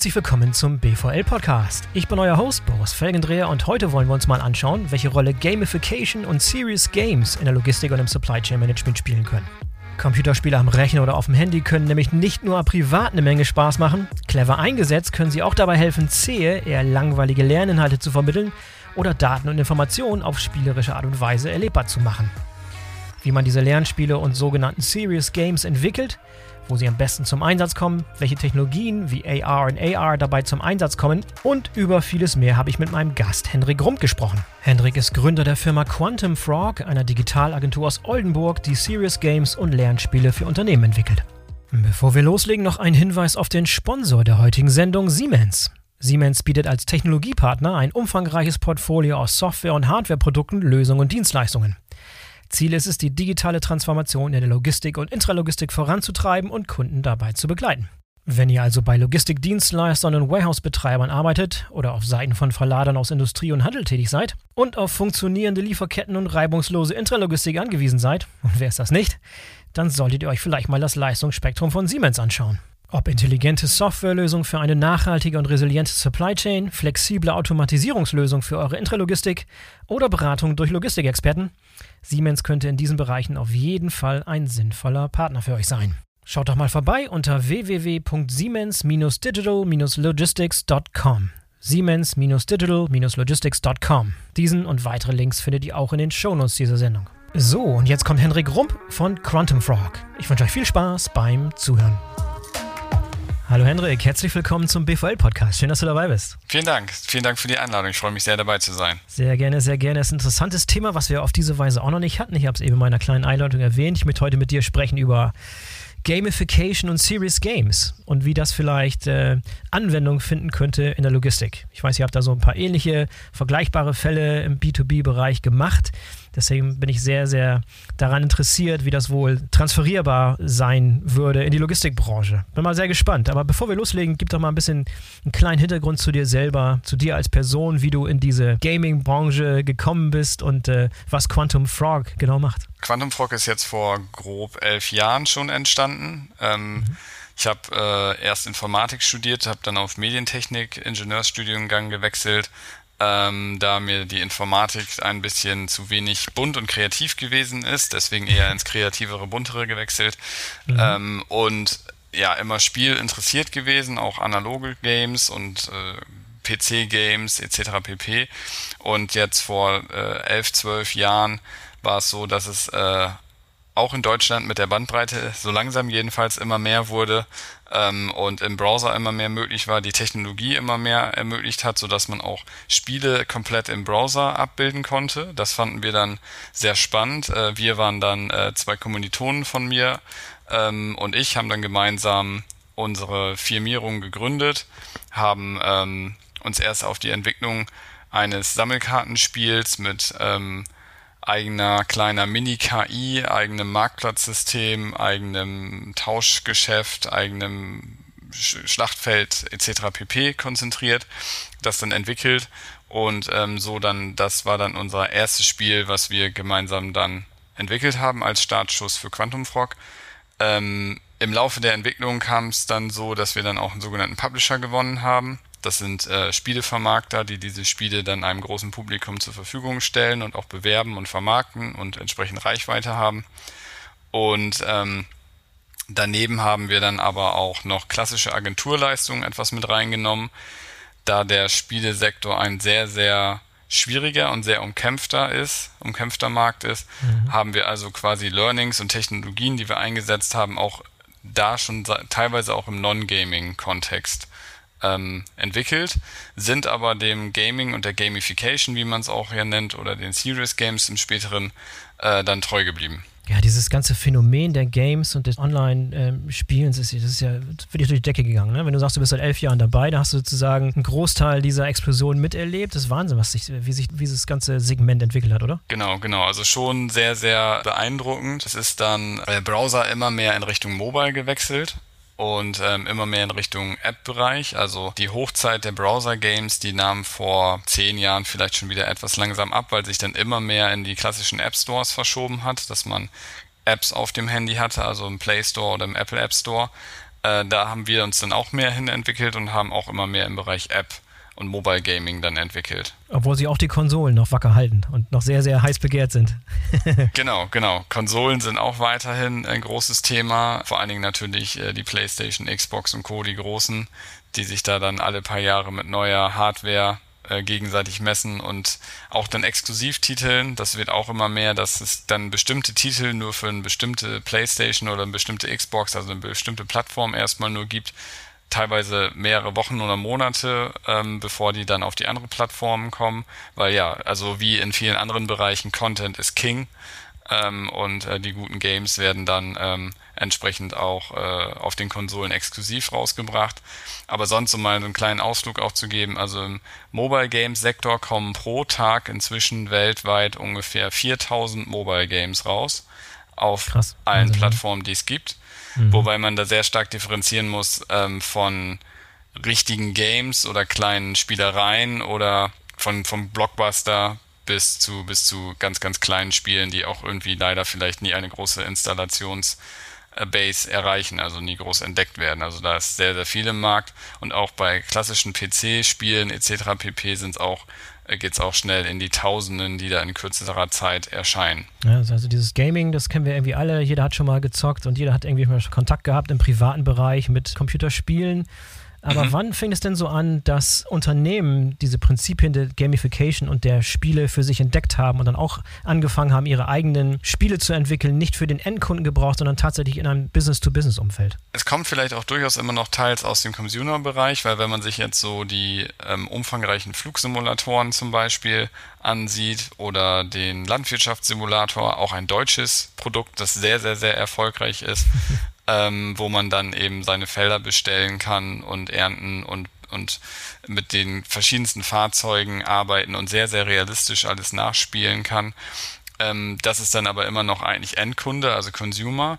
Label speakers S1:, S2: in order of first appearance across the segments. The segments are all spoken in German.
S1: herzlich willkommen zum BVL Podcast. Ich bin euer Host Boris Felgendreher und heute wollen wir uns mal anschauen, welche Rolle Gamification und Serious Games in der Logistik und im Supply Chain Management spielen können. Computerspiele am Rechner oder auf dem Handy können nämlich nicht nur privat eine Menge Spaß machen, clever eingesetzt können sie auch dabei helfen, zähe, eher langweilige Lerninhalte zu vermitteln oder Daten und Informationen auf spielerische Art und Weise erlebbar zu machen. Wie man diese Lernspiele und sogenannten Serious Games entwickelt, wo sie am besten zum Einsatz kommen, welche Technologien wie AR und AR dabei zum Einsatz kommen und über vieles mehr habe ich mit meinem Gast Hendrik Rump gesprochen. Hendrik ist Gründer der Firma Quantum Frog, einer Digitalagentur aus Oldenburg, die Serious Games und Lernspiele für Unternehmen entwickelt. Bevor wir loslegen, noch ein Hinweis auf den Sponsor der heutigen Sendung, Siemens. Siemens bietet als Technologiepartner ein umfangreiches Portfolio aus Software- und Hardwareprodukten, Lösungen und Dienstleistungen. Ziel ist es, die digitale Transformation in der Logistik und Intralogistik voranzutreiben und Kunden dabei zu begleiten. Wenn ihr also bei Logistikdienstleistern und Warehouse-Betreibern arbeitet oder auf Seiten von Verladern aus Industrie und Handel tätig seid und auf funktionierende Lieferketten und reibungslose Intralogistik angewiesen seid, und wer ist das nicht, dann solltet ihr euch vielleicht mal das Leistungsspektrum von Siemens anschauen. Ob intelligente Softwarelösung für eine nachhaltige und resiliente Supply Chain, flexible Automatisierungslösung für eure Intralogistik oder Beratung durch Logistikexperten, Siemens könnte in diesen Bereichen auf jeden Fall ein sinnvoller Partner für euch sein. Schaut doch mal vorbei unter www.siemens-digital-logistics.com. Siemens-digital-logistics.com. Diesen und weitere Links findet ihr auch in den Shownotes dieser Sendung. So, und jetzt kommt Henrik Rump von Quantum Frog. Ich wünsche euch viel Spaß beim Zuhören. Hallo Hendrik, herzlich willkommen zum BVL-Podcast. Schön, dass du dabei bist.
S2: Vielen Dank. Vielen Dank für die Einladung. Ich freue mich sehr, dabei zu sein.
S1: Sehr gerne, sehr gerne. Es ist ein interessantes Thema, was wir auf diese Weise auch noch nicht hatten. Ich habe es eben in meiner kleinen Einleitung erwähnt. Ich möchte heute mit dir sprechen über Gamification und Serious Games und wie das vielleicht äh, Anwendung finden könnte in der Logistik. Ich weiß, ihr habt da so ein paar ähnliche, vergleichbare Fälle im B2B-Bereich gemacht. Deswegen bin ich sehr, sehr daran interessiert, wie das wohl transferierbar sein würde in die Logistikbranche. Bin mal sehr gespannt. Aber bevor wir loslegen, gib doch mal ein bisschen einen kleinen Hintergrund zu dir selber, zu dir als Person, wie du in diese Gaming-Branche gekommen bist und äh, was Quantum Frog genau macht.
S2: Quantum Frog ist jetzt vor grob elf Jahren schon entstanden. Ähm, mhm. Ich habe äh, erst Informatik studiert, habe dann auf Medientechnik Ingenieursstudiengang gewechselt, ähm, da mir die Informatik ein bisschen zu wenig bunt und kreativ gewesen ist, deswegen eher ins kreativere, buntere gewechselt. Mhm. Ähm, und ja, immer Spiel interessiert gewesen, auch analoge Games und äh, PC-Games etc. pp. Und jetzt vor äh, elf, zwölf Jahren war es so, dass es äh, auch in Deutschland mit der Bandbreite so langsam jedenfalls immer mehr wurde ähm, und im Browser immer mehr möglich war, die Technologie immer mehr ermöglicht hat, sodass man auch Spiele komplett im Browser abbilden konnte. Das fanden wir dann sehr spannend. Äh, wir waren dann äh, zwei Kommilitonen von mir ähm, und ich haben dann gemeinsam unsere Firmierung gegründet, haben ähm, uns erst auf die Entwicklung eines Sammelkartenspiels mit ähm, eigener kleiner Mini-KI, eigenem Marktplatzsystem, eigenem Tauschgeschäft, eigenem Schlachtfeld etc. pp. konzentriert, das dann entwickelt und ähm, so dann, das war dann unser erstes Spiel, was wir gemeinsam dann entwickelt haben als Startschuss für Quantum Frog. Ähm, Im Laufe der Entwicklung kam es dann so, dass wir dann auch einen sogenannten Publisher gewonnen haben das sind äh, Spielevermarkter, die diese Spiele dann einem großen Publikum zur Verfügung stellen und auch bewerben und vermarkten und entsprechend Reichweite haben. Und ähm, daneben haben wir dann aber auch noch klassische Agenturleistungen etwas mit reingenommen. Da der Spielesektor ein sehr, sehr schwieriger und sehr umkämpfter ist, umkämpfter Markt ist, mhm. haben wir also quasi Learnings und Technologien, die wir eingesetzt haben, auch da schon teilweise auch im Non-Gaming-Kontext ähm, entwickelt, sind aber dem Gaming und der Gamification, wie man es auch hier nennt, oder den Serious Games im späteren äh, dann treu geblieben.
S1: Ja, dieses ganze Phänomen der Games und des Online-Spielens ist, das ist ja wirklich durch die Decke gegangen. Ne? Wenn du sagst, du bist seit elf Jahren dabei, da hast du sozusagen einen Großteil dieser Explosion miterlebt. Das ist Wahnsinn, was sich, wie sich dieses ganze Segment entwickelt hat, oder?
S2: Genau, genau. Also schon sehr, sehr beeindruckend. Es ist dann der Browser immer mehr in Richtung Mobile gewechselt und ähm, immer mehr in Richtung App-Bereich. Also die Hochzeit der Browser-Games, die nahm vor zehn Jahren vielleicht schon wieder etwas langsam ab, weil sich dann immer mehr in die klassischen App-Stores verschoben hat, dass man Apps auf dem Handy hatte, also im Play Store oder im Apple App Store. Äh, da haben wir uns dann auch mehr hin entwickelt und haben auch immer mehr im Bereich App und Mobile Gaming dann entwickelt.
S1: Obwohl sie auch die Konsolen noch wacker halten und noch sehr, sehr heiß begehrt sind.
S2: genau, genau. Konsolen sind auch weiterhin ein großes Thema. Vor allen Dingen natürlich äh, die PlayStation, Xbox und Co., die großen, die sich da dann alle paar Jahre mit neuer Hardware äh, gegenseitig messen und auch dann Exklusivtiteln, das wird auch immer mehr, dass es dann bestimmte Titel nur für eine bestimmte Playstation oder eine bestimmte Xbox, also eine bestimmte Plattform erstmal nur gibt, teilweise mehrere Wochen oder Monate, ähm, bevor die dann auf die andere Plattformen kommen, weil ja, also wie in vielen anderen Bereichen, Content ist King ähm, und äh, die guten Games werden dann ähm, entsprechend auch äh, auf den Konsolen exklusiv rausgebracht. Aber sonst, um mal einen kleinen Ausflug auch zu geben, also im Mobile Games Sektor kommen pro Tag inzwischen weltweit ungefähr 4000 Mobile Games raus auf Krass. allen Wahnsinn, Plattformen, die es gibt. Mhm. Wobei man da sehr stark differenzieren muss ähm, von richtigen Games oder kleinen Spielereien oder von vom Blockbuster bis zu bis zu ganz ganz kleinen Spielen, die auch irgendwie leider vielleicht nie eine große Installations Base erreichen, also nie groß entdeckt werden. Also da ist sehr, sehr viel im Markt und auch bei klassischen PC-Spielen etc. pp. sind es auch geht es auch schnell in die Tausenden, die da in kürzerer Zeit erscheinen.
S1: Ja, also dieses Gaming, das kennen wir irgendwie alle. Jeder hat schon mal gezockt und jeder hat irgendwie mal Kontakt gehabt im privaten Bereich mit Computerspielen. Aber mhm. wann fing es denn so an, dass Unternehmen diese Prinzipien der Gamification und der Spiele für sich entdeckt haben und dann auch angefangen haben, ihre eigenen Spiele zu entwickeln, nicht für den Endkunden gebraucht, sondern tatsächlich in einem Business-to-Business-Umfeld?
S2: Es kommt vielleicht auch durchaus immer noch teils aus dem Consumer-Bereich, weil wenn man sich jetzt so die ähm, umfangreichen Flugsimulatoren zum Beispiel ansieht oder den Landwirtschaftssimulator, auch ein deutsches Produkt, das sehr, sehr, sehr erfolgreich ist, ähm, wo man dann eben seine Felder bestellen kann und ernten und und mit den verschiedensten Fahrzeugen arbeiten und sehr, sehr realistisch alles nachspielen kann. Ähm, das ist dann aber immer noch eigentlich Endkunde, also Consumer.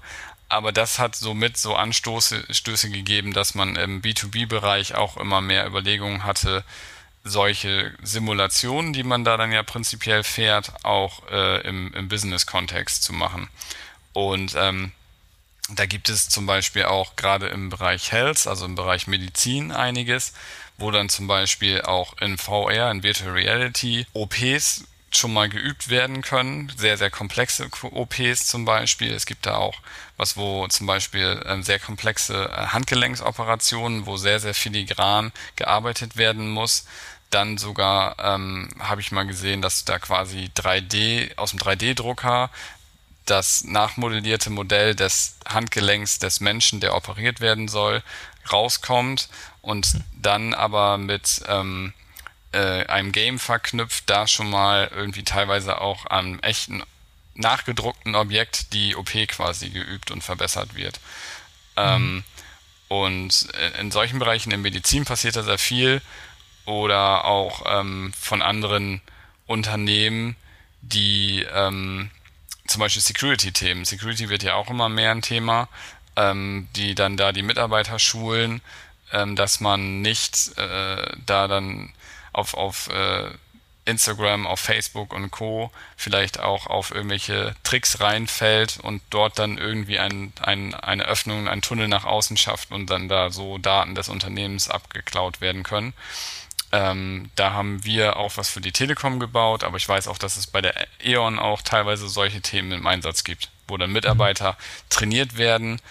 S2: Aber das hat somit so Anstöße Stöße gegeben, dass man im B2B-Bereich auch immer mehr Überlegungen hatte, solche Simulationen, die man da dann ja prinzipiell fährt, auch äh, im, im Business-Kontext zu machen. Und ähm, da gibt es zum Beispiel auch gerade im Bereich Health, also im Bereich Medizin einiges, wo dann zum Beispiel auch in VR, in Virtual Reality, OPs schon mal geübt werden können. Sehr, sehr komplexe OPs zum Beispiel. Es gibt da auch was, wo zum Beispiel ähm, sehr komplexe äh, Handgelenksoperationen, wo sehr, sehr filigran gearbeitet werden muss. Dann sogar ähm, habe ich mal gesehen, dass da quasi 3D aus dem 3D-Drucker das nachmodellierte Modell des Handgelenks des Menschen, der operiert werden soll, rauskommt und dann aber mit ähm, äh, einem Game verknüpft, da schon mal irgendwie teilweise auch am echten nachgedruckten Objekt die OP quasi geübt und verbessert wird. Ähm, mhm. und in solchen Bereichen in Medizin passiert da sehr viel oder auch ähm, von anderen Unternehmen, die ähm, zum Beispiel Security-Themen. Security wird ja auch immer mehr ein Thema, ähm, die dann da die Mitarbeiter schulen, ähm, dass man nicht äh, da dann auf, auf äh, Instagram, auf Facebook und Co. vielleicht auch auf irgendwelche Tricks reinfällt und dort dann irgendwie ein, ein, eine Öffnung, ein Tunnel nach außen schafft und dann da so Daten des Unternehmens abgeklaut werden können. Ähm, da haben wir auch was für die Telekom gebaut, aber ich weiß auch, dass es bei der E.ON auch teilweise solche Themen im Einsatz gibt, wo dann Mitarbeiter trainiert werden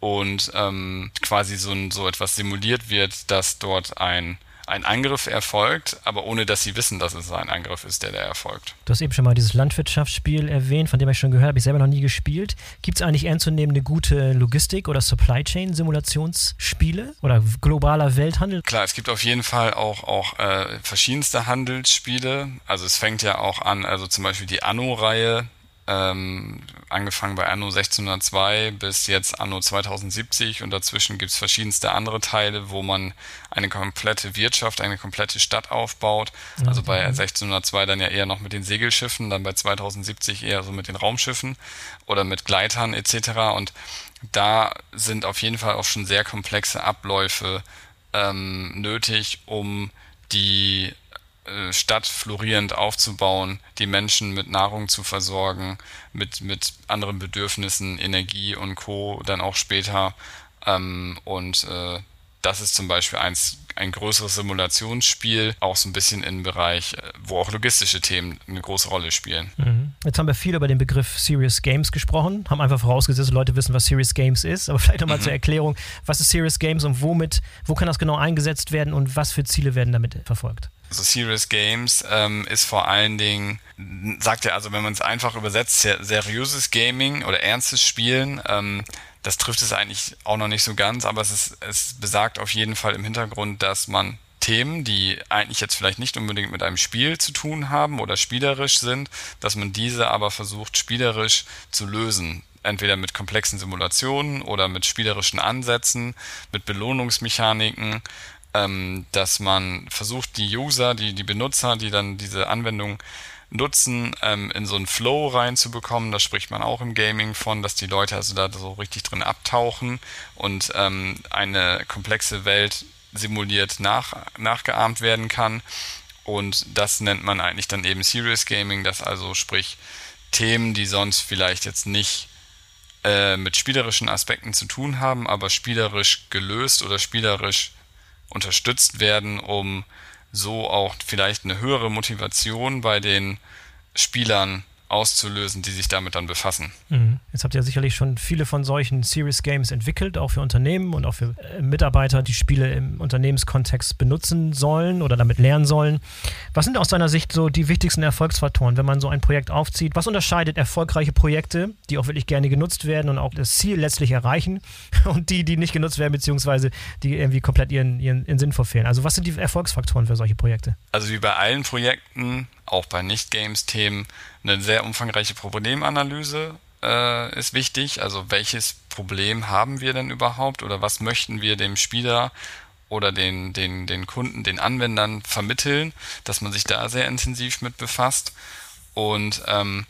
S2: und ähm, quasi so, so etwas simuliert wird, dass dort ein ein Angriff erfolgt, aber ohne dass sie wissen, dass es ein Angriff ist, der da erfolgt.
S1: Du hast eben schon mal dieses Landwirtschaftsspiel erwähnt, von dem ich schon gehört habe, ich selber noch nie gespielt. Gibt es eigentlich ernstzunehmende gute Logistik- oder Supply Chain-Simulationsspiele oder globaler Welthandel?
S2: Klar, es gibt auf jeden Fall auch, auch äh, verschiedenste Handelsspiele. Also es fängt ja auch an, also zum Beispiel die Anno-Reihe, ähm, angefangen bei Anno 1602 bis jetzt Anno 2070 und dazwischen gibt's verschiedenste andere Teile, wo man eine komplette Wirtschaft, eine komplette Stadt aufbaut. Mhm. Also bei 1602 dann ja eher noch mit den Segelschiffen, dann bei 2070 eher so mit den Raumschiffen oder mit Gleitern etc. Und da sind auf jeden Fall auch schon sehr komplexe Abläufe ähm, nötig, um die Stadt florierend aufzubauen, die Menschen mit Nahrung zu versorgen, mit, mit anderen Bedürfnissen, Energie und Co. dann auch später Ähm, und äh, das ist zum Beispiel eins, ein größeres Simulationsspiel, auch so ein bisschen im Bereich, äh, wo auch logistische Themen eine große Rolle spielen.
S1: Mhm. Jetzt haben wir viel über den Begriff Serious Games gesprochen, haben einfach vorausgesetzt, Leute wissen, was Serious Games ist, aber vielleicht nochmal mhm. zur Erklärung, was ist Serious Games und womit, wo kann das genau eingesetzt werden und was für Ziele werden damit verfolgt?
S2: Also Serious Games ähm, ist vor allen Dingen, sagt ja also, wenn man es einfach übersetzt, seriöses Gaming oder ernstes Spielen. Ähm, das trifft es eigentlich auch noch nicht so ganz, aber es, ist, es besagt auf jeden Fall im Hintergrund, dass man Themen, die eigentlich jetzt vielleicht nicht unbedingt mit einem Spiel zu tun haben oder spielerisch sind, dass man diese aber versucht spielerisch zu lösen. Entweder mit komplexen Simulationen oder mit spielerischen Ansätzen, mit Belohnungsmechaniken, ähm, dass man versucht, die User, die, die Benutzer, die dann diese Anwendung nutzen, ähm, in so einen Flow reinzubekommen. Da spricht man auch im Gaming von, dass die Leute also da so richtig drin abtauchen und ähm, eine komplexe Welt simuliert nach, nachgeahmt werden kann. Und das nennt man eigentlich dann eben Serious Gaming, das also sprich Themen, die sonst vielleicht jetzt nicht äh, mit spielerischen Aspekten zu tun haben, aber spielerisch gelöst oder spielerisch unterstützt werden, um so auch vielleicht eine höhere Motivation bei den Spielern auszulösen, die sich damit dann befassen.
S1: Mhm. Jetzt habt ihr sicherlich schon viele von solchen Serious Games entwickelt, auch für Unternehmen und auch für äh, Mitarbeiter, die Spiele im Unternehmenskontext benutzen sollen oder damit lernen sollen. Was sind aus deiner Sicht so die wichtigsten Erfolgsfaktoren, wenn man so ein Projekt aufzieht? Was unterscheidet erfolgreiche Projekte, die auch wirklich gerne genutzt werden und auch das Ziel letztlich erreichen und die, die nicht genutzt werden, beziehungsweise die irgendwie komplett ihren, ihren, ihren Sinn verfehlen? Also was sind die Erfolgsfaktoren für solche Projekte?
S2: Also wie bei allen Projekten auch bei Nicht-Games-Themen eine sehr umfangreiche Problemanalyse äh, ist wichtig. Also welches Problem haben wir denn überhaupt oder was möchten wir dem Spieler oder den, den, den Kunden, den Anwendern vermitteln, dass man sich da sehr intensiv mit befasst und ähm,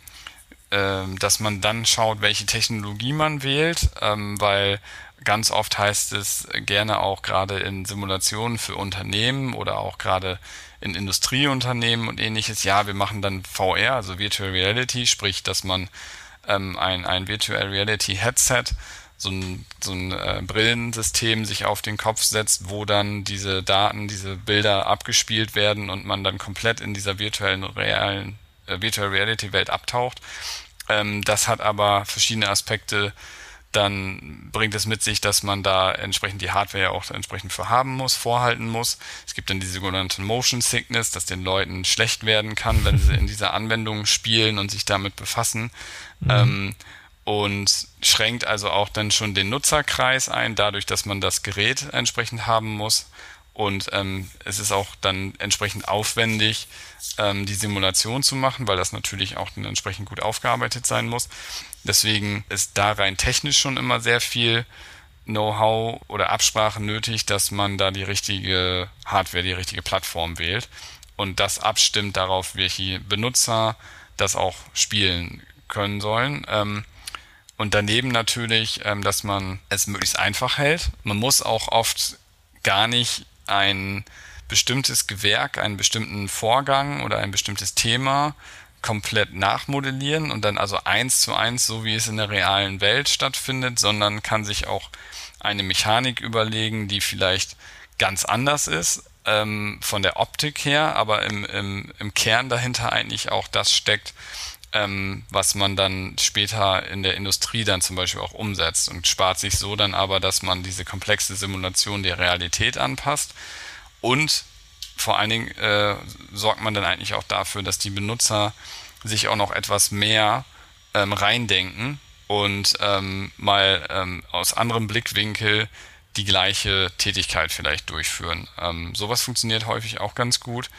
S2: äh, dass man dann schaut, welche Technologie man wählt, ähm, weil ganz oft heißt es gerne auch gerade in Simulationen für Unternehmen oder auch gerade in Industrieunternehmen und ähnliches, ja, wir machen dann VR, also Virtual Reality, sprich, dass man ähm, ein, ein Virtual Reality Headset, so ein, so ein äh, Brillensystem sich auf den Kopf setzt, wo dann diese Daten, diese Bilder abgespielt werden und man dann komplett in dieser virtuellen, realen, äh, Virtual Reality Welt abtaucht. Ähm, das hat aber verschiedene Aspekte, dann bringt es mit sich, dass man da entsprechend die Hardware ja auch entsprechend für haben muss, vorhalten muss. Es gibt dann die sogenannte Motion Sickness, dass den Leuten schlecht werden kann, wenn sie in dieser Anwendung spielen und sich damit befassen. Mhm. Ähm, und schränkt also auch dann schon den Nutzerkreis ein, dadurch, dass man das Gerät entsprechend haben muss. Und ähm, es ist auch dann entsprechend aufwendig, ähm, die Simulation zu machen, weil das natürlich auch dann entsprechend gut aufgearbeitet sein muss. Deswegen ist da rein technisch schon immer sehr viel Know-how oder Absprache nötig, dass man da die richtige Hardware, die richtige Plattform wählt und das abstimmt darauf, welche Benutzer das auch spielen können sollen. Ähm, und daneben natürlich, ähm, dass man es möglichst einfach hält. Man muss auch oft gar nicht ein bestimmtes Gewerk, einen bestimmten Vorgang oder ein bestimmtes Thema komplett nachmodellieren und dann also eins zu eins, so wie es in der realen Welt stattfindet, sondern kann sich auch eine Mechanik überlegen, die vielleicht ganz anders ist ähm, von der Optik her, aber im, im, im Kern dahinter eigentlich auch das steckt, ähm, was man dann später in der Industrie dann zum Beispiel auch umsetzt und spart sich so dann aber, dass man diese komplexe Simulation der Realität anpasst und vor allen Dingen äh, sorgt man dann eigentlich auch dafür, dass die Benutzer sich auch noch etwas mehr ähm, reindenken und ähm, mal ähm, aus anderem Blickwinkel die gleiche Tätigkeit vielleicht durchführen. Ähm, sowas funktioniert häufig auch ganz gut.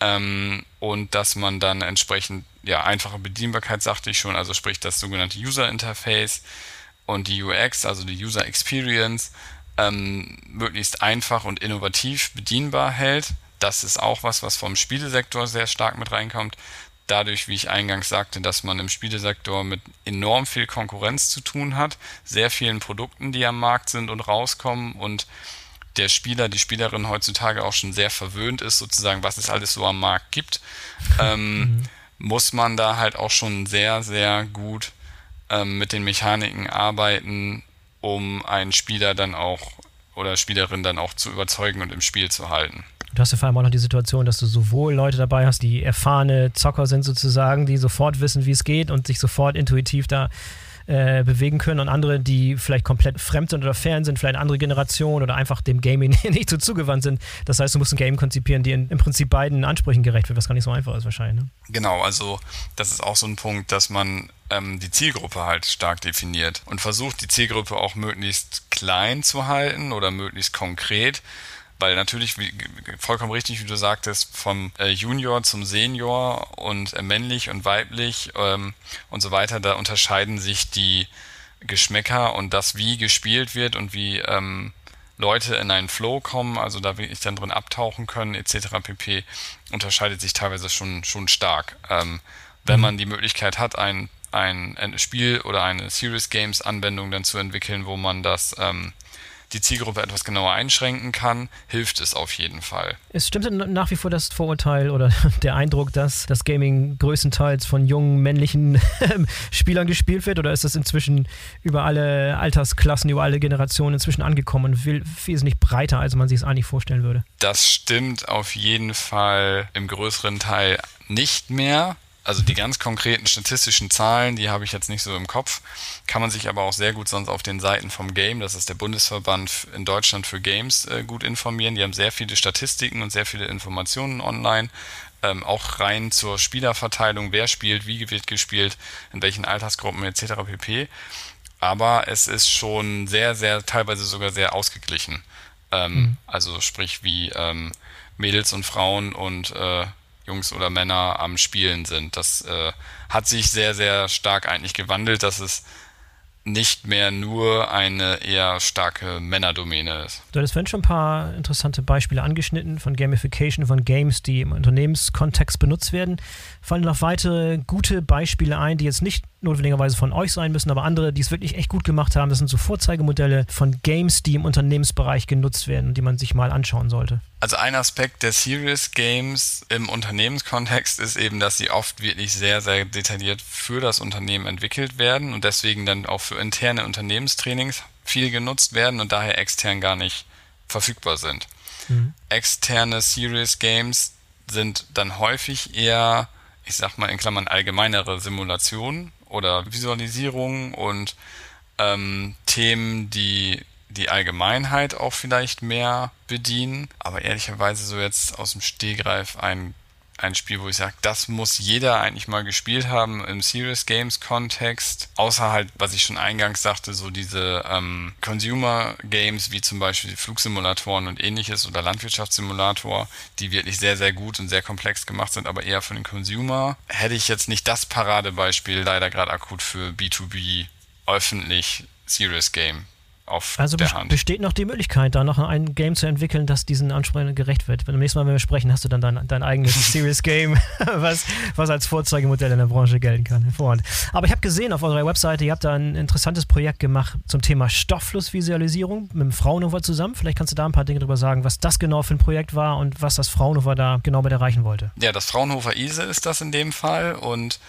S2: Ähm, und dass man dann entsprechend, ja, einfache Bedienbarkeit, sagte ich schon, also sprich das sogenannte User Interface und die UX, also die User Experience, ähm, möglichst einfach und innovativ bedienbar hält das ist auch was, was vom Spielesektor sehr stark mit reinkommt. Dadurch, wie ich eingangs sagte, dass man im Spielesektor mit enorm viel Konkurrenz zu tun hat, sehr vielen Produkten, die am Markt sind und rauskommen und der Spieler, die Spielerin heutzutage auch schon sehr verwöhnt ist, sozusagen, was es alles so am Markt gibt, ähm, mhm. muss man da halt auch schon sehr, sehr gut ähm, mit den Mechaniken arbeiten, um einen Spieler dann auch oder Spielerin dann auch zu überzeugen und im Spiel zu halten.
S1: Du hast ja vor allem auch noch die Situation, dass du sowohl Leute dabei hast, die erfahrene Zocker sind sozusagen, die sofort wissen, wie es geht und sich sofort intuitiv da äh, bewegen können und andere, die vielleicht komplett fremd sind oder fern sind, vielleicht eine andere Generation oder einfach dem Gaming nicht so zugewandt sind. Das heißt, du musst ein Game konzipieren, die in, im Prinzip beiden Ansprüchen gerecht wird, was gar nicht so einfach ist wahrscheinlich. Ne?
S2: Genau, also das ist auch so ein Punkt, dass man ähm, die Zielgruppe halt stark definiert und versucht, die Zielgruppe auch möglichst klein zu halten oder möglichst konkret weil natürlich, wie, vollkommen richtig, wie du sagtest, vom äh, Junior zum Senior und äh, männlich und weiblich ähm, und so weiter, da unterscheiden sich die Geschmäcker und das, wie gespielt wird und wie ähm, Leute in einen Flow kommen, also da wirklich dann drin abtauchen können, etc. pp, unterscheidet sich teilweise schon, schon stark. Ähm, wenn mhm. man die Möglichkeit hat, ein, ein, ein Spiel oder eine Serious Games Anwendung dann zu entwickeln, wo man das ähm, die Zielgruppe etwas genauer einschränken kann, hilft es auf jeden Fall.
S1: Es stimmt nach wie vor das Vorurteil oder der Eindruck, dass das Gaming größtenteils von jungen männlichen Spielern gespielt wird oder ist das inzwischen über alle Altersklassen, über alle Generationen inzwischen angekommen und wesentlich breiter, als man sich es eigentlich vorstellen würde?
S2: Das stimmt auf jeden Fall im größeren Teil nicht mehr also die ganz konkreten statistischen Zahlen, die habe ich jetzt nicht so im Kopf, kann man sich aber auch sehr gut sonst auf den Seiten vom Game, das ist der Bundesverband in Deutschland für Games, äh, gut informieren. Die haben sehr viele Statistiken und sehr viele Informationen online, ähm, auch rein zur Spielerverteilung, wer spielt, wie wird gespielt, in welchen Altersgruppen etc. pp. Aber es ist schon sehr, sehr, teilweise sogar sehr ausgeglichen. Ähm, mhm. Also sprich wie ähm, Mädels und Frauen und äh, Jungs oder Männer am Spielen sind. Das äh, hat sich sehr, sehr stark eigentlich gewandelt, dass es nicht mehr nur eine eher starke Männerdomäne ist.
S1: Du hattest vorhin schon ein paar interessante Beispiele angeschnitten von Gamification von Games, die im Unternehmenskontext benutzt werden. Fallen noch weitere gute Beispiele ein, die jetzt nicht notwendigerweise von euch sein müssen, aber andere, die es wirklich echt gut gemacht haben. Das sind so Vorzeigemodelle von Games, die im Unternehmensbereich genutzt werden, die man sich mal anschauen sollte.
S2: Also ein Aspekt der Serious Games im Unternehmenskontext ist eben, dass sie oft wirklich sehr, sehr detailliert für das Unternehmen entwickelt werden und deswegen dann auch für interne Unternehmenstrainings viel genutzt werden und daher extern gar nicht verfügbar sind. Mhm. Externe Serious Games sind dann häufig eher, ich sag mal in Klammern allgemeinere Simulationen oder Visualisierungen und ähm, Themen, die die Allgemeinheit auch vielleicht mehr bedienen. Aber ehrlicherweise so jetzt aus dem Stehgreif ein, ein Spiel, wo ich sage, das muss jeder eigentlich mal gespielt haben im Serious Games Kontext. Außer halt, was ich schon eingangs sagte, so diese ähm, Consumer Games wie zum Beispiel Flugsimulatoren und ähnliches oder Landwirtschaftssimulator, die wirklich sehr, sehr gut und sehr komplex gemacht sind, aber eher für den Consumer. Hätte ich jetzt nicht das Paradebeispiel leider gerade akut für B2B öffentlich Serious Game auf
S1: also
S2: der Hand.
S1: besteht noch die Möglichkeit, da noch ein Game zu entwickeln, das diesen Ansprüchen gerecht wird. Beim nächsten Mal, wenn wir sprechen, hast du dann dein, dein eigenes Serious Game, was, was als Vorzeigemodell in der Branche gelten kann. Hervorragend. Aber ich habe gesehen auf eurer Webseite, ihr habt da ein interessantes Projekt gemacht zum Thema Stoffflussvisualisierung mit dem Fraunhofer zusammen. Vielleicht kannst du da ein paar Dinge drüber sagen, was das genau für ein Projekt war und was das Fraunhofer da genau mit erreichen wollte.
S2: Ja, das Fraunhofer ISE ist das in dem Fall und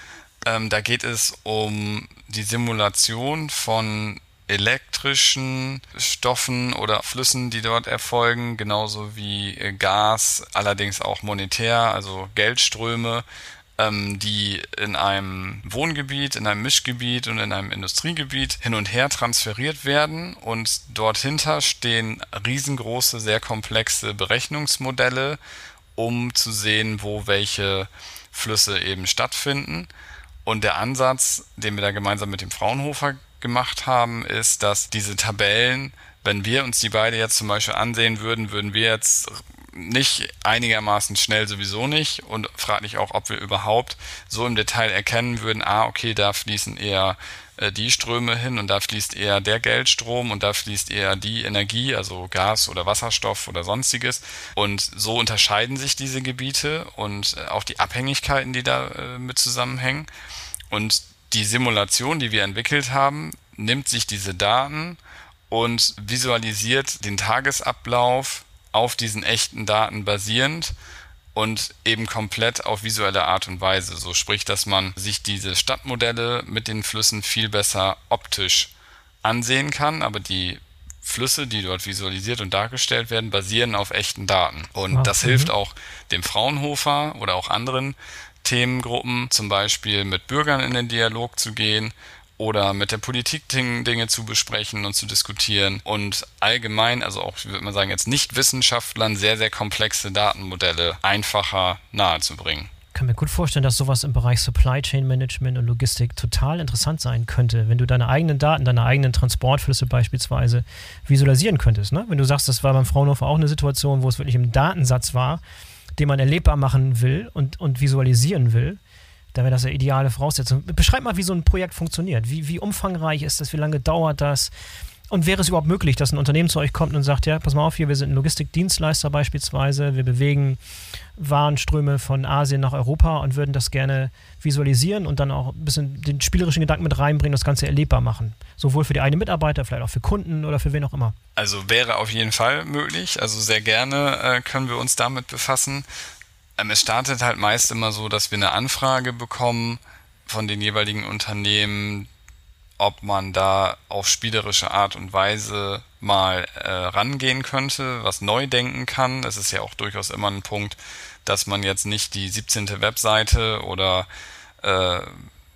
S2: ähm, da geht es um die Simulation von elektrischen Stoffen oder Flüssen, die dort erfolgen, genauso wie äh, Gas, allerdings auch monetär, also Geldströme, ähm, die in einem Wohngebiet, in einem Mischgebiet und in einem Industriegebiet hin und her transferiert werden. Und dort hinter stehen riesengroße, sehr komplexe Berechnungsmodelle, um zu sehen, wo welche Flüsse eben stattfinden. Und der Ansatz, den wir da gemeinsam mit dem Fraunhofer gemacht haben, ist, dass diese Tabellen, wenn wir uns die beide jetzt zum Beispiel ansehen würden, würden wir jetzt nicht einigermaßen schnell sowieso nicht und frage mich auch, ob wir überhaupt so im Detail erkennen würden, ah, okay, da fließen eher äh, die Ströme hin und da fließt eher der Geldstrom und da fließt eher die Energie, also Gas oder Wasserstoff oder sonstiges. Und so unterscheiden sich diese Gebiete und äh, auch die Abhängigkeiten, die da äh, mit zusammenhängen. Und die Simulation, die wir entwickelt haben, nimmt sich diese Daten und visualisiert den Tagesablauf auf diesen echten Daten basierend und eben komplett auf visuelle Art und Weise. So sprich, dass man sich diese Stadtmodelle mit den Flüssen viel besser optisch ansehen kann, aber die Flüsse, die dort visualisiert und dargestellt werden, basieren auf echten Daten. Und ah, das hilft mhm. auch dem Fraunhofer oder auch anderen Themengruppen, zum Beispiel mit Bürgern in den Dialog zu gehen oder mit der Politik Dinge zu besprechen und zu diskutieren und allgemein, also auch, würde man sagen, jetzt nicht Wissenschaftlern sehr, sehr komplexe Datenmodelle einfacher nahezubringen
S1: kann mir gut vorstellen, dass sowas im Bereich Supply Chain Management und Logistik total interessant sein könnte, wenn du deine eigenen Daten, deine eigenen Transportflüsse beispielsweise visualisieren könntest. Ne? Wenn du sagst, das war beim Fraunhofer auch eine Situation, wo es wirklich im Datensatz war, den man erlebbar machen will und, und visualisieren will, dann wäre das eine ideale Voraussetzung. Beschreib mal, wie so ein Projekt funktioniert. Wie, wie umfangreich ist das? Wie lange dauert das? Und wäre es überhaupt möglich, dass ein Unternehmen zu euch kommt und sagt, ja, pass mal auf hier, wir sind ein Logistikdienstleister beispielsweise, wir bewegen Warenströme von Asien nach Europa und würden das gerne visualisieren und dann auch ein bisschen den spielerischen Gedanken mit reinbringen, das Ganze erlebbar machen. Sowohl für die eigenen Mitarbeiter, vielleicht auch für Kunden oder für wen auch immer.
S2: Also wäre auf jeden Fall möglich. Also sehr gerne äh, können wir uns damit befassen. Ähm, es startet halt meist immer so, dass wir eine Anfrage bekommen von den jeweiligen Unternehmen, ob man da auf spielerische Art und Weise mal äh, rangehen könnte, was neu denken kann. Es ist ja auch durchaus immer ein Punkt, dass man jetzt nicht die 17. Webseite oder äh,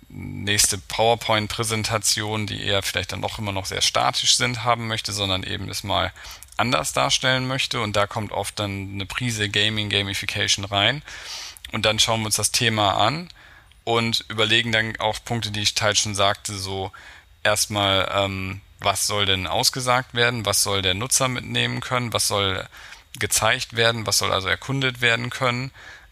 S2: nächste PowerPoint-Präsentation, die eher vielleicht dann doch immer noch sehr statisch sind, haben möchte, sondern eben es mal anders darstellen möchte. Und da kommt oft dann eine Prise Gaming, Gamification rein. Und dann schauen wir uns das Thema an und überlegen dann auch Punkte, die ich teils schon sagte, so erstmal, ähm, was soll denn ausgesagt werden, was soll der Nutzer mitnehmen können, was soll gezeigt werden, was soll also erkundet werden können,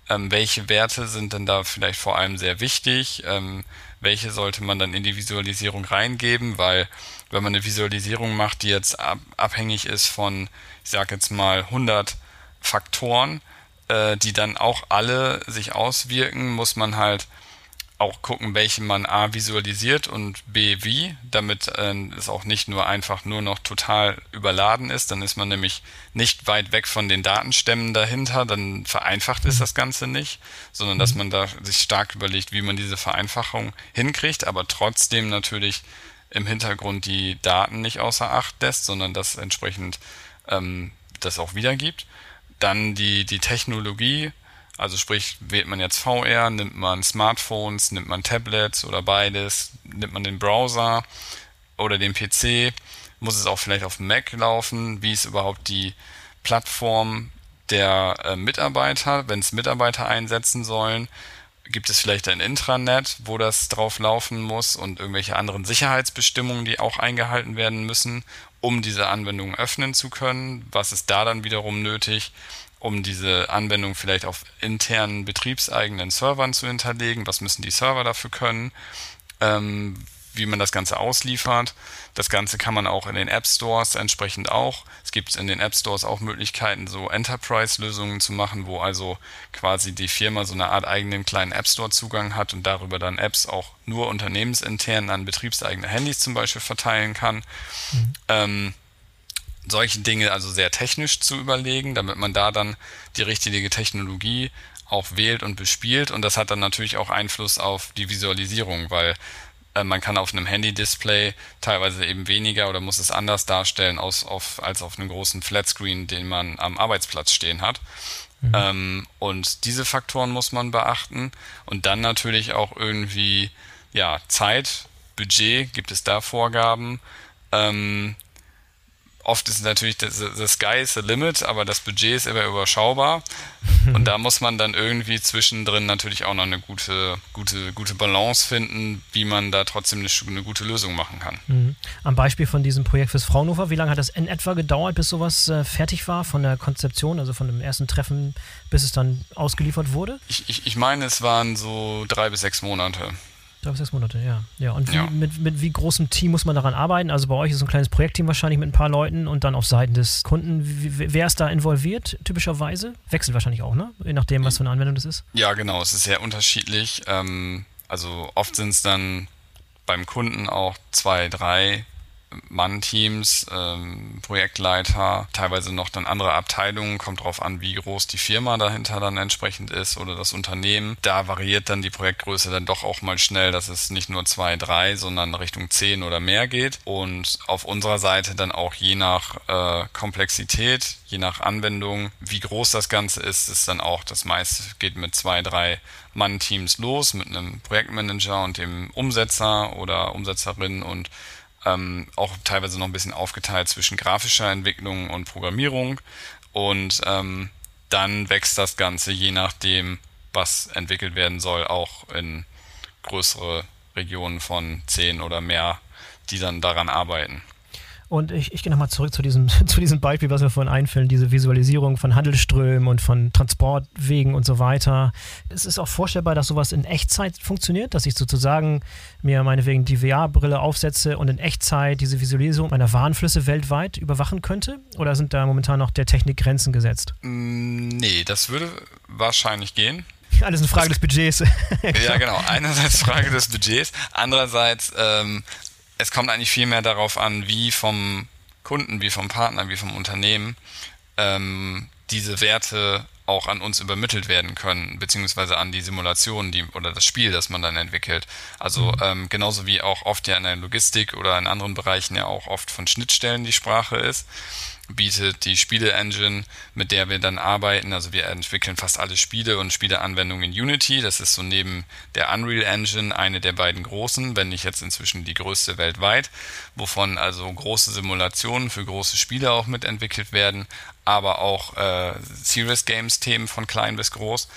S2: ähm, welche Werte sind denn da vielleicht vor allem sehr wichtig, ähm, welche sollte man dann in die Visualisierung reingeben, weil wenn man eine Visualisierung macht, die jetzt ab, abhängig ist von, ich sage jetzt mal 100 Faktoren, äh, die dann auch alle sich auswirken, muss man halt auch gucken, welche man A visualisiert und B wie, damit äh, es auch nicht nur einfach nur noch total überladen ist. Dann ist man nämlich nicht weit weg von den Datenstämmen dahinter, dann vereinfacht ist das Ganze nicht, sondern dass mhm. man da sich stark überlegt, wie man diese Vereinfachung hinkriegt, aber trotzdem natürlich im Hintergrund die Daten nicht außer Acht lässt, sondern das entsprechend ähm, das auch wiedergibt. Dann die, die Technologie, also sprich, wählt man jetzt VR, nimmt man Smartphones, nimmt man Tablets oder beides, nimmt man den Browser oder den PC, muss es auch vielleicht auf Mac laufen, wie ist überhaupt die Plattform der äh, Mitarbeiter, wenn es Mitarbeiter einsetzen sollen, gibt es vielleicht ein Intranet, wo das drauf laufen muss und irgendwelche anderen Sicherheitsbestimmungen, die auch eingehalten werden müssen, um diese Anwendung öffnen zu können. Was ist da dann wiederum nötig? Um diese Anwendung vielleicht auf internen betriebseigenen Servern zu hinterlegen. Was müssen die Server dafür können? Ähm, wie man das Ganze ausliefert. Das Ganze kann man auch in den App Stores entsprechend auch. Es gibt in den App Stores auch Möglichkeiten, so Enterprise-Lösungen zu machen, wo also quasi die Firma so eine Art eigenen kleinen App Store Zugang hat und darüber dann Apps auch nur unternehmensintern an betriebseigene Handys zum Beispiel verteilen kann. Mhm. Ähm, solche Dinge also sehr technisch zu überlegen, damit man da dann die richtige Technologie auch wählt und bespielt. Und das hat dann natürlich auch Einfluss auf die Visualisierung, weil äh, man kann auf einem Handy-Display teilweise eben weniger oder muss es anders darstellen aus, auf, als auf einem großen Flatscreen, den man am Arbeitsplatz stehen hat. Mhm. Ähm, und diese Faktoren muss man beachten. Und dann natürlich auch irgendwie, ja, Zeit, Budget, gibt es da Vorgaben. Ähm, oft ist natürlich das, the sky is the limit, aber das Budget ist immer überschaubar. Und da muss man dann irgendwie zwischendrin natürlich auch noch eine gute, gute, gute Balance finden, wie man da trotzdem eine, eine gute Lösung machen kann.
S1: Mhm. Am Beispiel von diesem Projekt fürs Fraunhofer, wie lange hat das in etwa gedauert, bis sowas äh, fertig war von der Konzeption, also von dem ersten Treffen, bis es dann ausgeliefert wurde?
S2: Ich, ich, ich meine, es waren so drei bis sechs Monate.
S1: Drei bis sechs Monate, ja. ja. Und wie, ja. Mit, mit wie großem Team muss man daran arbeiten? Also bei euch ist so ein kleines Projektteam wahrscheinlich mit ein paar Leuten und dann auf Seiten des Kunden. Wie, wer ist da involviert, typischerweise? Wechselt wahrscheinlich auch, ne? Je nachdem, was für eine Anwendung das ist.
S2: Ja, genau. Es ist sehr unterschiedlich. Ähm, also oft sind es dann beim Kunden auch zwei, drei Mann-Teams, ähm, Projektleiter, teilweise noch dann andere Abteilungen, kommt drauf an, wie groß die Firma dahinter dann entsprechend ist oder das Unternehmen. Da variiert dann die Projektgröße dann doch auch mal schnell, dass es nicht nur zwei, drei, sondern Richtung zehn oder mehr geht. Und auf unserer Seite dann auch je nach äh, Komplexität, je nach Anwendung, wie groß das Ganze ist, ist dann auch das meiste geht mit zwei, drei Mann-Teams los, mit einem Projektmanager und dem Umsetzer oder Umsetzerin und ähm, auch teilweise noch ein bisschen aufgeteilt zwischen grafischer Entwicklung und Programmierung. Und ähm, dann wächst das Ganze je nachdem, was entwickelt werden soll, auch in größere Regionen von zehn oder mehr, die dann daran arbeiten.
S1: Und ich, ich gehe nochmal zurück zu diesem, zu diesem Beispiel, was mir vorhin einfällt, diese Visualisierung von Handelsströmen und von Transportwegen und so weiter. Es ist auch vorstellbar, dass sowas in Echtzeit funktioniert, dass ich sozusagen mir meinetwegen die VR-Brille aufsetze und in Echtzeit diese Visualisierung meiner Warenflüsse weltweit überwachen könnte? Oder sind da momentan noch der Technik Grenzen gesetzt?
S2: Mm, nee, das würde wahrscheinlich gehen.
S1: Alles eine Frage das, des Budgets.
S2: ja, genau. Einerseits Frage des Budgets, andererseits ähm, es kommt eigentlich viel mehr darauf an, wie vom Kunden, wie vom Partner, wie vom Unternehmen ähm, diese Werte auch an uns übermittelt werden können, beziehungsweise an die Simulation die, oder das Spiel, das man dann entwickelt. Also mhm. ähm, genauso wie auch oft ja in der Logistik oder in anderen Bereichen ja auch oft von Schnittstellen die Sprache ist bietet die Spiele-Engine, mit der wir dann arbeiten. Also wir entwickeln fast alle Spiele und Spieleanwendungen in Unity. Das ist so neben der Unreal Engine eine der beiden großen, wenn nicht jetzt inzwischen die größte weltweit, wovon also große Simulationen für große Spiele auch mitentwickelt werden, aber auch äh, Serious Games Themen von klein bis groß.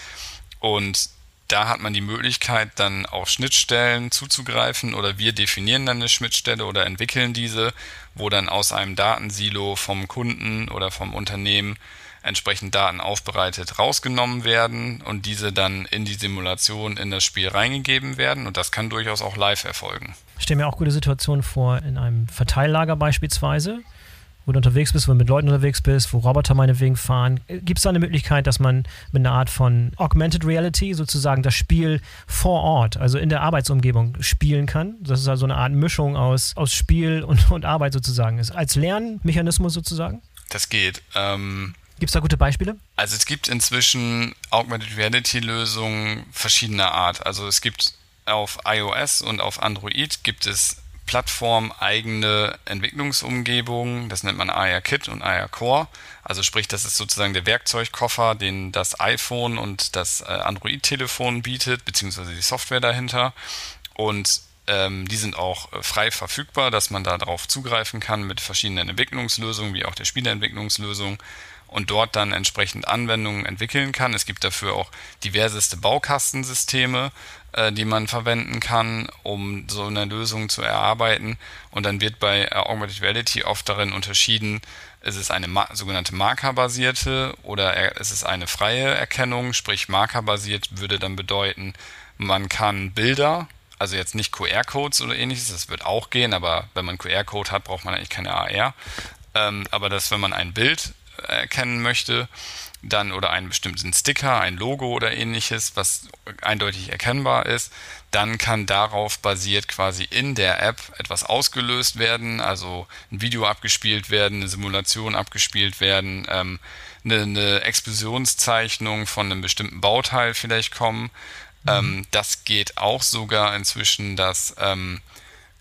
S2: Und da hat man die Möglichkeit, dann auf Schnittstellen zuzugreifen oder wir definieren dann eine Schnittstelle oder entwickeln diese, wo dann aus einem Datensilo vom Kunden oder vom Unternehmen entsprechend Daten aufbereitet rausgenommen werden und diese dann in die Simulation in das Spiel reingegeben werden und das kann durchaus auch live erfolgen.
S1: Ich stelle mir auch gute Situationen vor in einem Verteillager beispielsweise wo du unterwegs bist, wo du mit Leuten unterwegs bist, wo Roboter meinetwegen fahren. Gibt es da eine Möglichkeit, dass man mit einer Art von Augmented Reality sozusagen das Spiel vor Ort, also in der Arbeitsumgebung, spielen kann? Das ist also eine Art Mischung aus, aus Spiel und, und Arbeit sozusagen ist. Als Lernmechanismus sozusagen?
S2: Das geht. Ähm
S1: Gibt es da gute Beispiele?
S2: Also es gibt inzwischen Augmented Reality Lösungen verschiedener Art. Also es gibt auf iOS und auf Android gibt es plattformeigene Entwicklungsumgebung. Das nennt man AR Kit und AR Core. Also sprich, das ist sozusagen der Werkzeugkoffer, den das iPhone und das äh, Android-Telefon bietet, beziehungsweise die Software dahinter. Und ähm, die sind auch äh, frei verfügbar, dass man da darauf zugreifen kann mit verschiedenen Entwicklungslösungen, wie auch der Spieleentwicklungslösung und dort dann entsprechend Anwendungen entwickeln kann. Es gibt dafür auch diverseste Baukastensysteme, die man verwenden kann, um so eine Lösung zu erarbeiten. Und dann wird bei äh, Augmented Reality oft darin unterschieden, ist es eine sogenannte markerbasierte oder er, ist es eine freie Erkennung, sprich markerbasiert würde dann bedeuten, man kann Bilder also jetzt nicht QR-Codes oder ähnliches, das wird auch gehen, aber wenn man QR-Code hat, braucht man eigentlich keine AR. Ähm, aber dass, wenn man ein Bild erkennen möchte, dann oder einen bestimmten Sticker, ein Logo oder ähnliches, was eindeutig erkennbar ist, dann kann darauf basiert quasi in der App etwas ausgelöst werden, also ein Video abgespielt werden, eine Simulation abgespielt werden, ähm, eine, eine Explosionszeichnung von einem bestimmten Bauteil vielleicht kommen. Mhm. Ähm, das geht auch sogar inzwischen, dass ähm,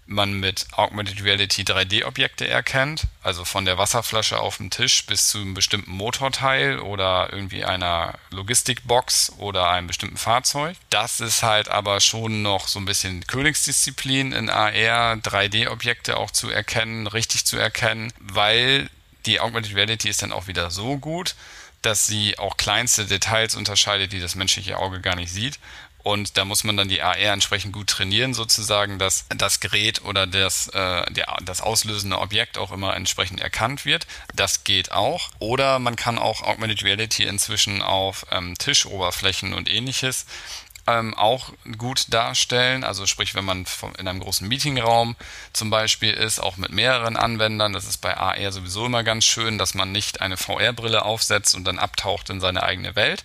S2: man mit Augmented Reality 3D-Objekte erkennt, also von der Wasserflasche auf dem Tisch bis zu einem bestimmten Motorteil oder irgendwie einer Logistikbox oder einem bestimmten Fahrzeug. Das ist halt aber schon noch so ein bisschen Königsdisziplin in AR, 3D-Objekte auch zu erkennen, richtig zu erkennen, weil die Augmented Reality ist dann auch wieder so gut, dass sie auch kleinste Details unterscheidet, die das menschliche Auge gar nicht sieht und da muss man dann die AR entsprechend gut trainieren, sozusagen, dass das Gerät oder das, äh, der, das auslösende Objekt auch immer entsprechend erkannt wird. Das geht auch. Oder man kann auch Augmented Reality inzwischen auf ähm, Tischoberflächen und ähnliches ähm, auch gut darstellen. Also sprich, wenn man in einem großen Meetingraum zum Beispiel ist, auch mit mehreren Anwendern, das ist bei AR sowieso immer ganz schön, dass man nicht eine VR-Brille aufsetzt und dann abtaucht in seine eigene Welt,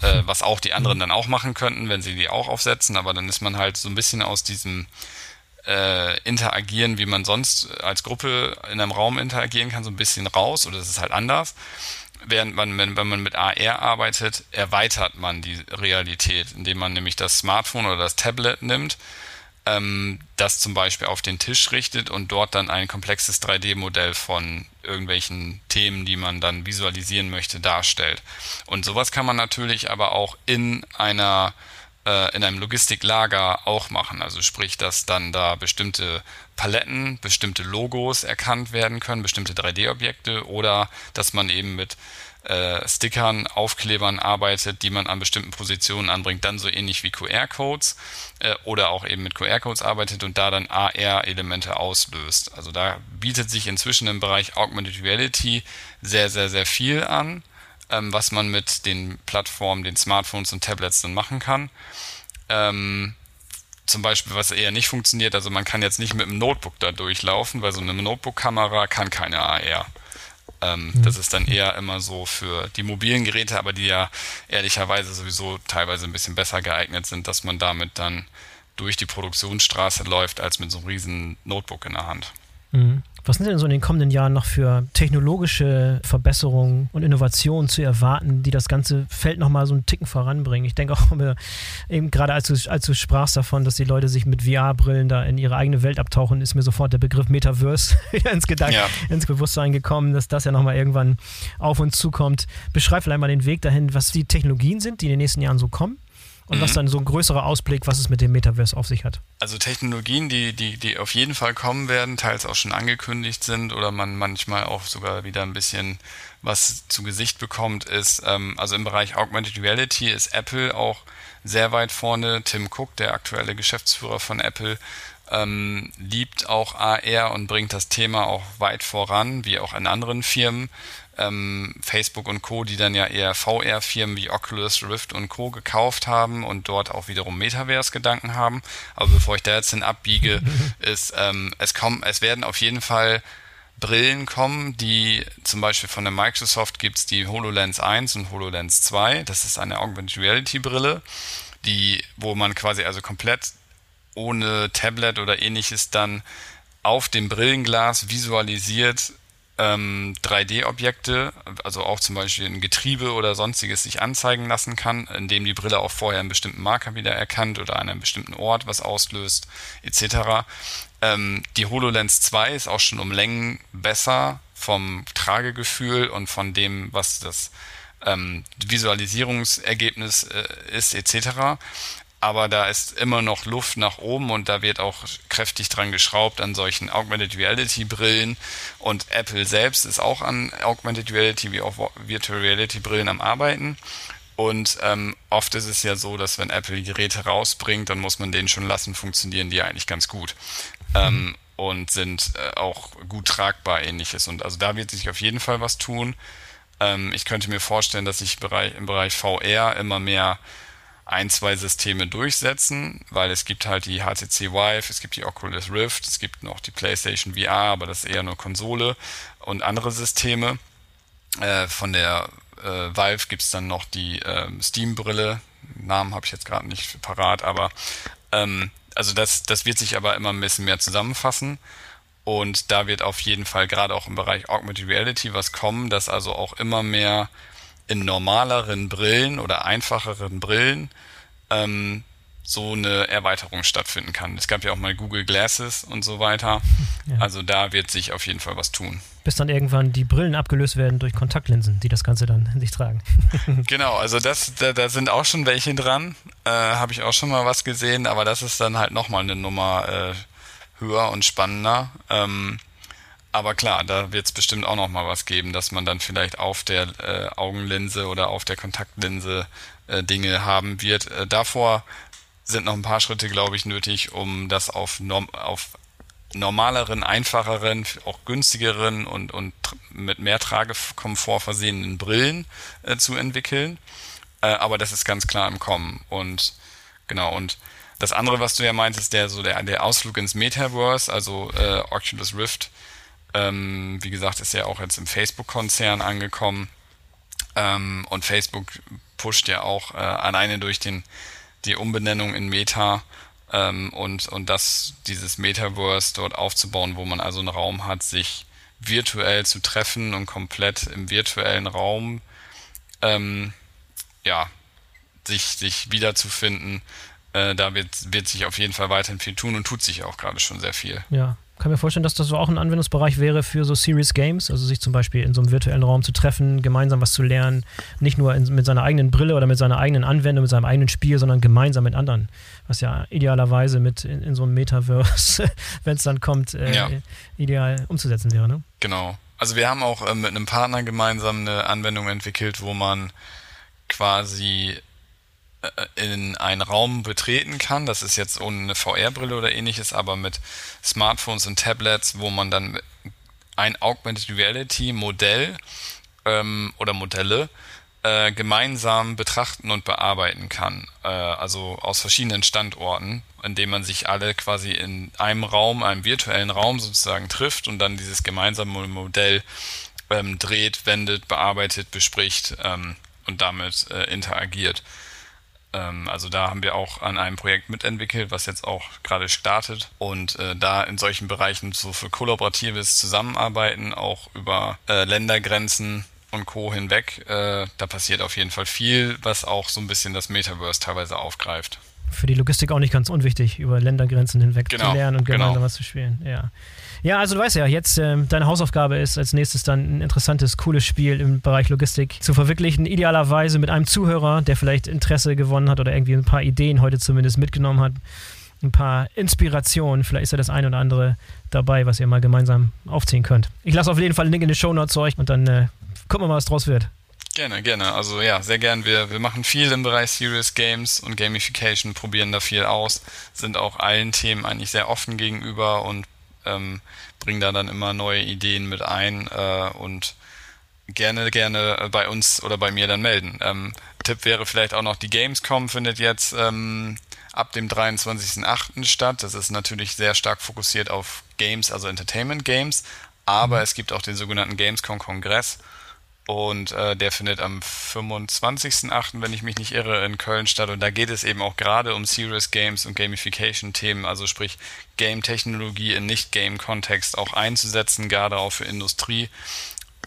S2: äh, was auch die anderen dann auch machen könnten, wenn sie die auch aufsetzen, aber dann ist man halt so ein bisschen aus diesem äh, interagieren, wie man sonst als Gruppe in einem Raum interagieren kann, so ein bisschen raus oder es ist halt anders. Während man, wenn, wenn man mit AR arbeitet, erweitert man die Realität, indem man nämlich das Smartphone oder das Tablet nimmt, ähm, das zum Beispiel auf den Tisch richtet und dort dann ein komplexes 3D-Modell von irgendwelchen Themen, die man dann visualisieren möchte, darstellt. Und sowas kann man natürlich aber auch in einer äh, in einem Logistiklager auch machen. Also sprich, dass dann da bestimmte Paletten, bestimmte Logos erkannt werden können, bestimmte 3D-Objekte oder dass man eben mit äh, Stickern, Aufklebern arbeitet, die man an bestimmten Positionen anbringt, dann so ähnlich wie QR-Codes äh, oder auch eben mit QR-Codes arbeitet und da dann AR-Elemente auslöst. Also da bietet sich inzwischen im Bereich Augmented Reality sehr, sehr, sehr viel an ähm, was man mit den Plattformen, den Smartphones und Tablets dann machen kann. Ähm, zum Beispiel, was eher nicht funktioniert, also man kann jetzt nicht mit einem Notebook da durchlaufen, weil so eine Notebook-Kamera kann keine AR. Ähm, mhm. Das ist dann eher immer so für die mobilen Geräte, aber die ja ehrlicherweise sowieso teilweise ein bisschen besser geeignet sind, dass man damit dann durch die Produktionsstraße läuft, als mit so einem riesen Notebook in der Hand.
S1: Mhm. Was sind denn so in den kommenden Jahren noch für technologische Verbesserungen und Innovationen zu erwarten, die das ganze Feld nochmal so einen Ticken voranbringen? Ich denke auch, eben gerade als du, als du sprachst davon, dass die Leute sich mit VR-Brillen da in ihre eigene Welt abtauchen, ist mir sofort der Begriff Metaverse wieder ins Gedanken, ja. ins Bewusstsein gekommen, dass das ja nochmal irgendwann auf uns zukommt. Beschreib vielleicht mal den Weg dahin, was die Technologien sind, die in den nächsten Jahren so kommen und mhm. was dann so ein größerer Ausblick, was es mit dem Metaverse auf sich hat.
S2: Also Technologien, die, die, die auf jeden Fall kommen werden, teils auch schon angekündigt sind oder man manchmal auch sogar wieder ein bisschen was zu Gesicht bekommt, ist, ähm, also im Bereich Augmented Reality ist Apple auch sehr weit vorne. Tim Cook, der aktuelle Geschäftsführer von Apple, ähm, liebt auch AR und bringt das Thema auch weit voran, wie auch in anderen Firmen ähm, Facebook und Co., die dann ja eher VR-Firmen wie Oculus, Rift und Co. gekauft haben und dort auch wiederum Metaverse-Gedanken haben. Aber bevor ich da jetzt hin abbiege, ist, ähm, es kommen, es werden auf jeden Fall Brillen kommen, die zum Beispiel von der Microsoft gibt es die HoloLens 1 und HoloLens 2. Das ist eine Augmented Reality Brille, die, wo man quasi also komplett ohne Tablet oder ähnliches dann auf dem Brillenglas visualisiert ähm, 3D-Objekte, also auch zum Beispiel ein Getriebe oder sonstiges sich anzeigen lassen kann, indem die Brille auch vorher einen bestimmten Marker wieder erkannt oder an einem bestimmten Ort was auslöst, etc. Ähm, die HoloLens 2 ist auch schon um Längen besser vom Tragegefühl und von dem, was das ähm, Visualisierungsergebnis äh, ist, etc aber da ist immer noch Luft nach oben und da wird auch kräftig dran geschraubt an solchen Augmented Reality Brillen und Apple selbst ist auch an Augmented Reality wie auch Virtual Reality Brillen am Arbeiten und ähm, oft ist es ja so, dass wenn Apple Geräte rausbringt, dann muss man den schon lassen, funktionieren die eigentlich ganz gut. Ähm, und sind äh, auch gut tragbar ähnliches. Und also da wird sich auf jeden Fall was tun. Ähm, ich könnte mir vorstellen, dass sich Bereich, im Bereich VR immer mehr ein, zwei Systeme durchsetzen, weil es gibt halt die HTC Vive, es gibt die Oculus Rift, es gibt noch die PlayStation VR, aber das ist eher nur Konsole und andere Systeme. Äh, von der äh, Vive gibt es dann noch die äh, Steam-Brille. Namen habe ich jetzt gerade nicht parat, aber ähm, also das, das wird sich aber immer ein bisschen mehr zusammenfassen. Und da wird auf jeden Fall gerade auch im Bereich Augmented Reality was kommen, dass also auch immer mehr in normaleren Brillen oder einfacheren Brillen ähm, so eine Erweiterung stattfinden kann. Es gab ja auch mal Google Glasses und so weiter. Ja. Also da wird sich auf jeden Fall was tun.
S1: Bis dann irgendwann die Brillen abgelöst werden durch Kontaktlinsen, die das Ganze dann in sich tragen.
S2: genau, also das, da, da sind auch schon welche dran. Äh, Habe ich auch schon mal was gesehen, aber das ist dann halt nochmal eine Nummer äh, höher und spannender. Ähm, aber klar, da wird es bestimmt auch noch mal was geben, dass man dann vielleicht auf der äh, Augenlinse oder auf der Kontaktlinse äh, Dinge haben wird. Äh, davor sind noch ein paar Schritte, glaube ich, nötig, um das auf, norm auf normaleren, einfacheren, auch günstigeren und, und mit mehr Tragekomfort versehenen Brillen äh, zu entwickeln. Äh, aber das ist ganz klar im Kommen. Und genau, und das andere, was du ja meintest, der so der, der Ausflug ins Metaverse, also äh, Oculus Rift, ähm, wie gesagt, ist ja auch jetzt im Facebook-Konzern angekommen. Ähm, und Facebook pusht ja auch äh, alleine durch den, die Umbenennung in Meta ähm, und, und das, dieses Metaverse dort aufzubauen, wo man also einen Raum hat, sich virtuell zu treffen und komplett im virtuellen Raum ähm, ja, sich, sich wiederzufinden. Äh, da wird, wird sich auf jeden Fall weiterhin viel tun und tut sich auch gerade schon sehr viel.
S1: Ja, kann mir vorstellen, dass das so auch ein Anwendungsbereich wäre für so Serious Games, also sich zum Beispiel in so einem virtuellen Raum zu treffen, gemeinsam was zu lernen, nicht nur in, mit seiner eigenen Brille oder mit seiner eigenen Anwendung, mit seinem eigenen Spiel, sondern gemeinsam mit anderen, was ja idealerweise mit in, in so einem Metaverse, wenn es dann kommt, äh, ja. ideal umzusetzen wäre. Ne?
S2: Genau. Also wir haben auch äh, mit einem Partner gemeinsam eine Anwendung entwickelt, wo man quasi in einen Raum betreten kann. Das ist jetzt ohne eine VR-Brille oder ähnliches, aber mit Smartphones und Tablets, wo man dann ein Augmented Reality Modell ähm, oder Modelle äh, gemeinsam betrachten und bearbeiten kann. Äh, also aus verschiedenen Standorten, indem man sich alle quasi in einem Raum, einem virtuellen Raum sozusagen trifft und dann dieses gemeinsame Modell ähm, dreht, wendet, bearbeitet, bespricht ähm, und damit äh, interagiert. Ähm, also da haben wir auch an einem Projekt mitentwickelt, was jetzt auch gerade startet und äh, da in solchen Bereichen so für kollaboratives Zusammenarbeiten auch über äh, Ländergrenzen und Co. hinweg, äh, da passiert auf jeden Fall viel, was auch so ein bisschen das Metaverse teilweise aufgreift.
S1: Für die Logistik auch nicht ganz unwichtig, über Ländergrenzen hinweg genau, zu lernen und gemeinsam genau. was zu spielen. Ja. Ja, also du weißt ja, jetzt äh, deine Hausaufgabe ist als nächstes dann ein interessantes, cooles Spiel im Bereich Logistik zu verwirklichen. Idealerweise mit einem Zuhörer, der vielleicht Interesse gewonnen hat oder irgendwie ein paar Ideen heute zumindest mitgenommen hat. Ein paar Inspirationen. Vielleicht ist ja das eine oder andere dabei, was ihr mal gemeinsam aufziehen könnt. Ich lasse auf jeden Fall einen Link in den Show Notes euch und dann äh, gucken wir mal, was draus wird.
S2: Gerne, gerne. Also ja, sehr gern. Wir, wir machen viel im Bereich Serious Games und Gamification, probieren da viel aus, sind auch allen Themen eigentlich sehr offen gegenüber und ähm, bringen da dann immer neue Ideen mit ein äh, und gerne, gerne bei uns oder bei mir dann melden. Ähm, Tipp wäre vielleicht auch noch, die Gamescom findet jetzt ähm, ab dem 23.08. statt. Das ist natürlich sehr stark fokussiert auf Games, also Entertainment Games, aber mhm. es gibt auch den sogenannten Gamescom-Kongress und äh, der findet am 25.08., wenn ich mich nicht irre, in Köln statt. Und da geht es eben auch gerade um Serious Games und Gamification-Themen, also sprich Game-Technologie in Nicht-Game-Kontext auch einzusetzen, gerade auch für Industrie.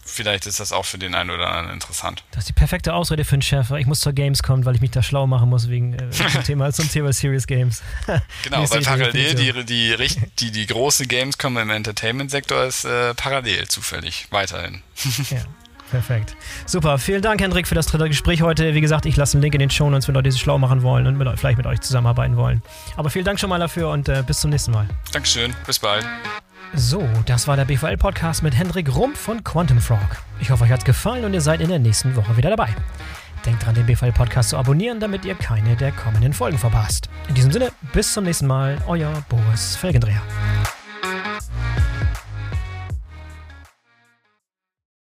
S2: Vielleicht ist das auch für den einen oder anderen interessant.
S1: Das ist die perfekte Ausrede für einen Chef. Ich muss zur Games kommen, weil ich mich da schlau machen muss wegen äh, zum, Thema, zum Thema Serious Games.
S2: genau, weil parallel die, die, die, die, große Gamescom im Entertainment-Sektor ist äh, parallel zufällig weiterhin.
S1: ja. Perfekt. Super. Vielen Dank, Hendrik, für das dritte Gespräch heute. Wie gesagt, ich lasse einen Link in den Show Notes, wenn Leute sich schlau machen wollen und mit, vielleicht mit euch zusammenarbeiten wollen. Aber vielen Dank schon mal dafür und äh, bis zum nächsten Mal.
S2: Dankeschön. Bis bald.
S1: So, das war der BVL-Podcast mit Hendrik Rumpf von Quantum Frog. Ich hoffe, euch hat es gefallen und ihr seid in der nächsten Woche wieder dabei. Denkt dran, den BVL-Podcast zu abonnieren, damit ihr keine der kommenden Folgen verpasst. In diesem Sinne, bis zum nächsten Mal, euer Boris Felgendreher.